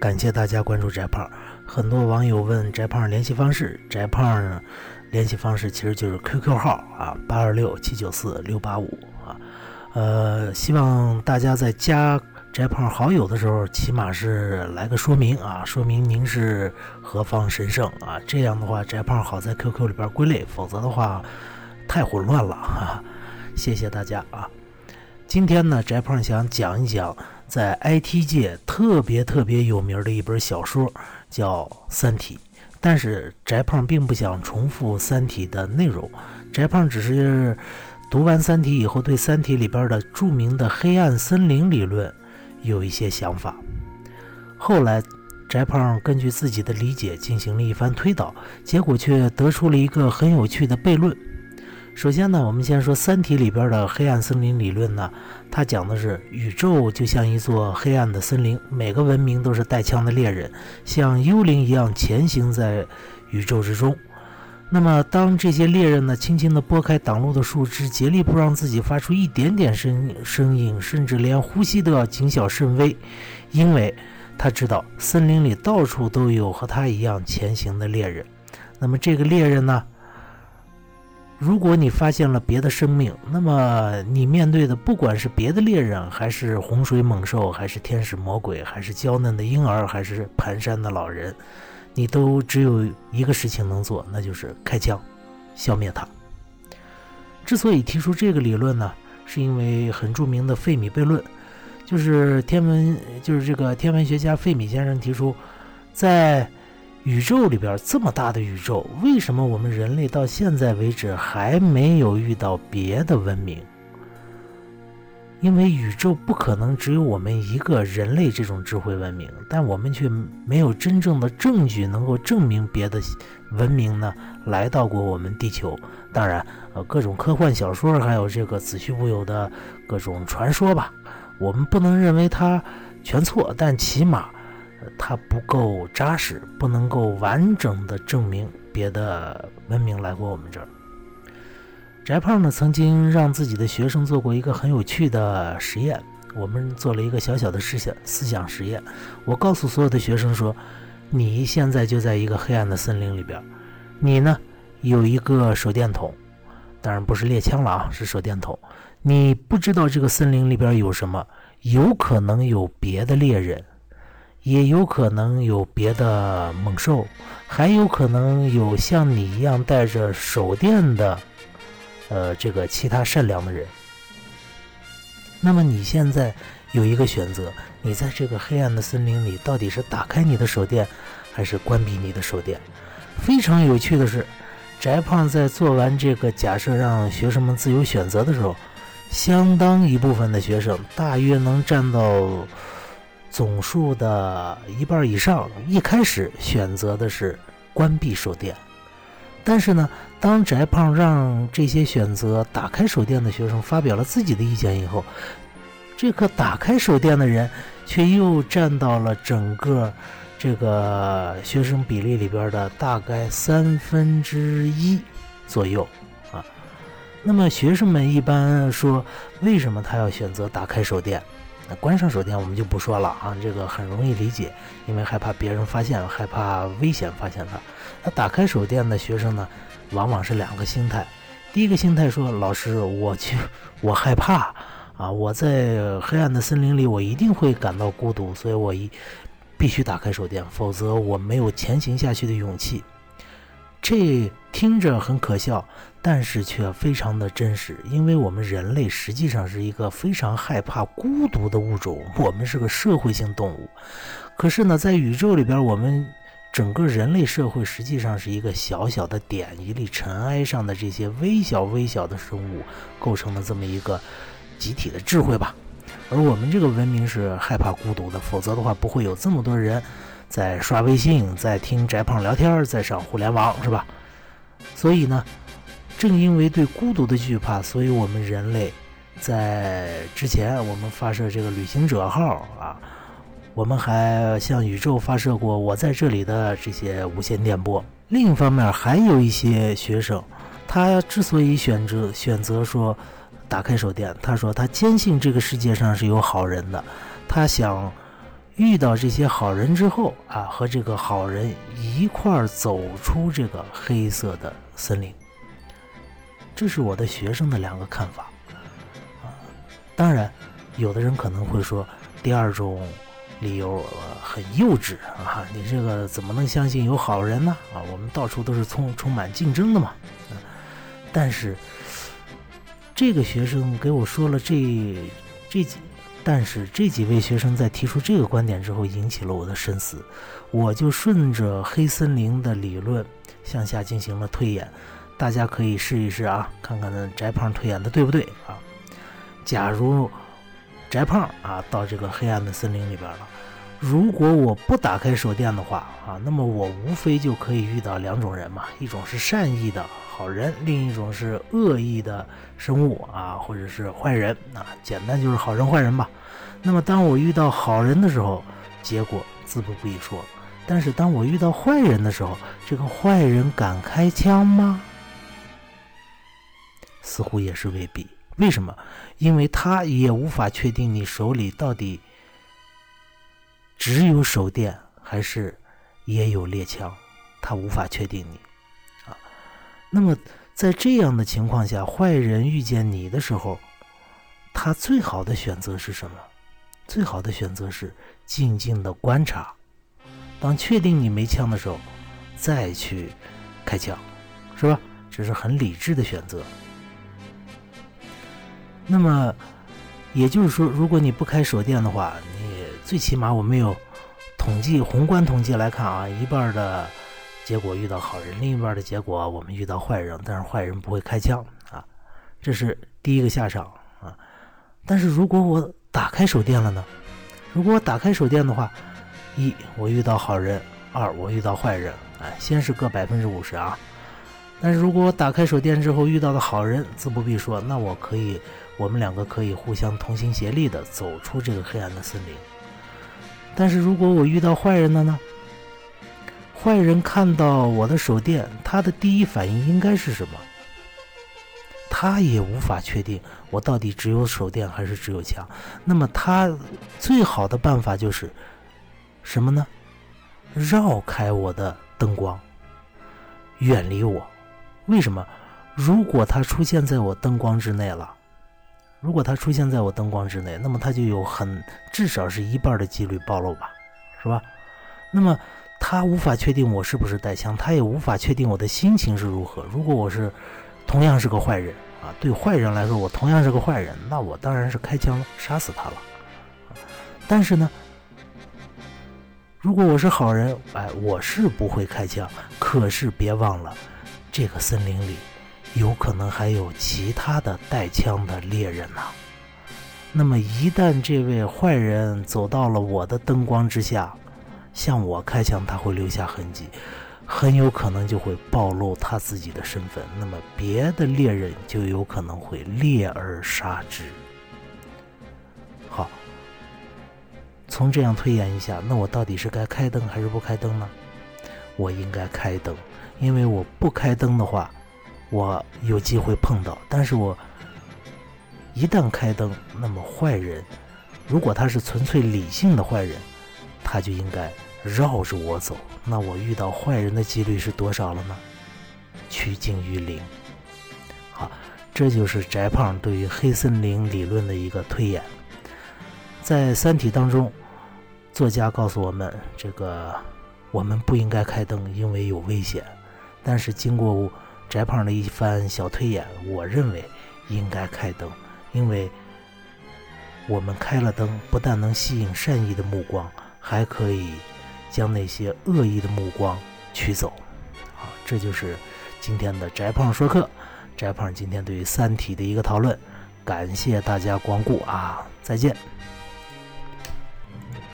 感谢大家关注翟胖。很多网友问翟胖联系方式，翟胖联系方式其实就是 QQ 号啊，八二六七九四六八五啊。呃，希望大家在加翟胖好友的时候，起码是来个说明啊，说明您是何方神圣啊。这样的话，翟胖好在 QQ 里边归类，否则的话太混乱了哈。谢谢大家啊。今天呢，翟胖想讲一讲。在 IT 界特别特别有名的一本小说叫《三体》，但是翟胖并不想重复《三体》的内容，翟胖只是读完《三体》以后，对《三体》里边的著名的黑暗森林理论有一些想法。后来，翟胖根据自己的理解进行了一番推导，结果却得出了一个很有趣的悖论。首先呢，我们先说《三体》里边的黑暗森林理论呢，它讲的是宇宙就像一座黑暗的森林，每个文明都是带枪的猎人，像幽灵一样前行在宇宙之中。那么，当这些猎人呢，轻轻地拨开挡路的树枝，竭力不让自己发出一点点声声音，甚至连呼吸都要谨小慎微，因为他知道森林里到处都有和他一样前行的猎人。那么，这个猎人呢？如果你发现了别的生命，那么你面对的不管是别的猎人，还是洪水猛兽，还是天使魔鬼，还是娇嫩的婴儿，还是蹒跚的老人，你都只有一个事情能做，那就是开枪，消灭他。之所以提出这个理论呢，是因为很著名的费米悖论，就是天文，就是这个天文学家费米先生提出，在。宇宙里边这么大的宇宙，为什么我们人类到现在为止还没有遇到别的文明？因为宇宙不可能只有我们一个人类这种智慧文明，但我们却没有真正的证据能够证明别的文明呢来到过我们地球。当然，呃，各种科幻小说还有这个子虚乌有的各种传说吧，我们不能认为它全错，但起码。它不够扎实，不能够完整的证明别的文明来过我们这儿。翟胖呢，曾经让自己的学生做过一个很有趣的实验。我们做了一个小小的思想思想实验。我告诉所有的学生说：“你现在就在一个黑暗的森林里边，你呢有一个手电筒，当然不是猎枪了啊，是手电筒。你不知道这个森林里边有什么，有可能有别的猎人。”也有可能有别的猛兽，还有可能有像你一样带着手电的，呃，这个其他善良的人。那么你现在有一个选择，你在这个黑暗的森林里，到底是打开你的手电，还是关闭你的手电？非常有趣的是，翟胖在做完这个假设，让学生们自由选择的时候，相当一部分的学生，大约能占到。总数的一半以上，一开始选择的是关闭手电，但是呢，当翟胖让这些选择打开手电的学生发表了自己的意见以后，这个打开手电的人却又占到了整个这个学生比例里边的大概三分之一左右啊。那么学生们一般说，为什么他要选择打开手电？那关上手电我们就不说了啊，这个很容易理解，因为害怕别人发现，害怕危险发现他。那打开手电的学生呢，往往是两个心态。第一个心态说：“老师，我去，我害怕啊，我在黑暗的森林里，我一定会感到孤独，所以我一必须打开手电，否则我没有前行下去的勇气。”这听着很可笑，但是却非常的真实，因为我们人类实际上是一个非常害怕孤独的物种，我们是个社会性动物。可是呢，在宇宙里边，我们整个人类社会实际上是一个小小的点，一粒尘埃上的这些微小微小的生物构成的这么一个集体的智慧吧。而我们这个文明是害怕孤独的，否则的话不会有这么多人。在刷微信，在听翟胖聊天，在上互联网，是吧？所以呢，正因为对孤独的惧怕，所以我们人类在之前，我们发射这个旅行者号啊，我们还向宇宙发射过“我在这里”的这些无线电波。另一方面，还有一些学生，他之所以选择选择说打开手电，他说他坚信这个世界上是有好人的，他想。遇到这些好人之后啊，和这个好人一块儿走出这个黑色的森林。这是我的学生的两个看法啊。当然，有的人可能会说，第二种理由很幼稚啊，你这个怎么能相信有好人呢？啊，我们到处都是充充满竞争的嘛。但是，这个学生给我说了这这几。但是这几位学生在提出这个观点之后，引起了我的深思。我就顺着黑森林的理论向下进行了推演，大家可以试一试啊，看看那翟胖推演的对不对啊？假如翟胖啊到这个黑暗的森林里边了，如果我不打开手电的话啊，那么我无非就可以遇到两种人嘛，一种是善意的。好人，另一种是恶意的生物啊，或者是坏人啊，简单就是好人坏人吧。那么当我遇到好人的时候，结果自不必说。但是当我遇到坏人的时候，这个坏人敢开枪吗？似乎也是未必。为什么？因为他也无法确定你手里到底只有手电还是也有猎枪，他无法确定你啊。那么，在这样的情况下，坏人遇见你的时候，他最好的选择是什么？最好的选择是静静的观察，当确定你没枪的时候，再去开枪，是吧？这是很理智的选择。那么，也就是说，如果你不开手电的话，最起码我们有统计宏观统计来看啊，一半的。结果遇到好人，另一半的结果我们遇到坏人，但是坏人不会开枪啊，这是第一个下场啊。但是如果我打开手电了呢？如果我打开手电的话，一我遇到好人，二我遇到坏人，哎，先是各百分之五十啊。但是如果我打开手电之后遇到的好人，自不必说，那我可以，我们两个可以互相同心协力的走出这个黑暗的森林。但是如果我遇到坏人了呢？坏人看到我的手电，他的第一反应应该是什么？他也无法确定我到底只有手电还是只有枪。那么他最好的办法就是什么呢？绕开我的灯光，远离我。为什么？如果他出现在我灯光之内了，如果他出现在我灯光之内，那么他就有很至少是一半的几率暴露吧，是吧？那么。他无法确定我是不是带枪，他也无法确定我的心情是如何。如果我是同样是个坏人啊，对坏人来说我同样是个坏人，那我当然是开枪杀死他了。但是呢，如果我是好人，哎，我是不会开枪。可是别忘了，这个森林里有可能还有其他的带枪的猎人呢。那么一旦这位坏人走到了我的灯光之下，向我开枪，他会留下痕迹，很有可能就会暴露他自己的身份。那么别的猎人就有可能会猎而杀之。好，从这样推演一下，那我到底是该开灯还是不开灯呢？我应该开灯，因为我不开灯的话，我有机会碰到。但是我一旦开灯，那么坏人，如果他是纯粹理性的坏人。他就应该绕着我走，那我遇到坏人的几率是多少了呢？趋近于零。好，这就是翟胖对于黑森林理论的一个推演。在《三体》当中，作家告诉我们，这个我们不应该开灯，因为有危险。但是经过翟胖的一番小推演，我认为应该开灯，因为我们开了灯，不但能吸引善意的目光。还可以将那些恶意的目光驱走，啊，这就是今天的翟胖说课，翟胖今天对于《三体》的一个讨论，感谢大家光顾啊，再见。